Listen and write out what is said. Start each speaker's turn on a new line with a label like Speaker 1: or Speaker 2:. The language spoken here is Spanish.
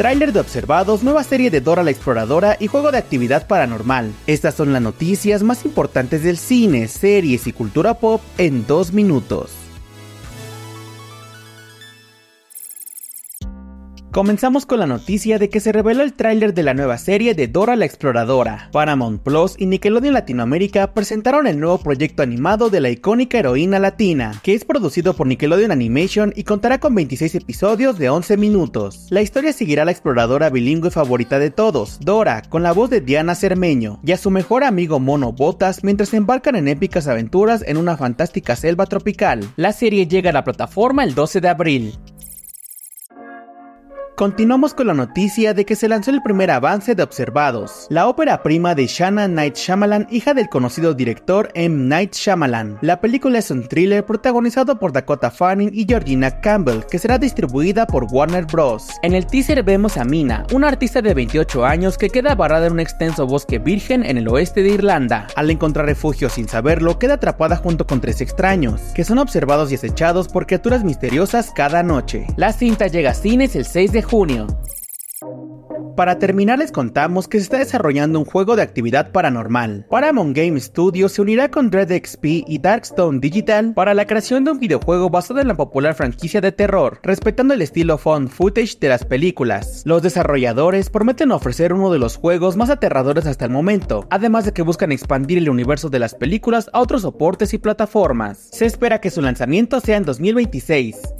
Speaker 1: Tráiler de Observados, nueva serie de Dora la Exploradora y juego de actividad paranormal. Estas son las noticias más importantes del cine, series y cultura pop en dos minutos. Comenzamos con la noticia de que se reveló el tráiler de la nueva serie de Dora la Exploradora. Paramount Plus y Nickelodeon Latinoamérica presentaron el nuevo proyecto animado de la icónica heroína latina, que es producido por Nickelodeon Animation y contará con 26 episodios de 11 minutos. La historia seguirá a la exploradora bilingüe favorita de todos, Dora, con la voz de Diana Cermeño, y a su mejor amigo Mono Botas mientras se embarcan en épicas aventuras en una fantástica selva tropical. La serie llega a la plataforma el 12 de abril. Continuamos con la noticia de que se lanzó el primer avance de Observados, la ópera prima de Shanna Night Shyamalan, hija del conocido director M. Night Shyamalan. La película es un thriller protagonizado por Dakota Fanning y Georgina Campbell, que será distribuida por Warner Bros. En el teaser vemos a Mina, una artista de 28 años que queda varada en un extenso bosque virgen en el oeste de Irlanda. Al encontrar refugio sin saberlo, queda atrapada junto con tres extraños, que son observados y acechados por criaturas misteriosas cada noche. La cinta llega a cines el 6 de Para terminar les contamos que se está desarrollando un juego de actividad paranormal. Paramount Game Studios se unirá con Dread XP y Darkstone Digital para la creación de un videojuego basado en la popular franquicia de terror, respetando el estilo found footage de las películas. Los desarrolladores prometen ofrecer uno de los juegos más aterradores hasta el momento, además de que buscan expandir el universo de las películas a otros soportes y plataformas. Se espera que su lanzamiento sea en 2026.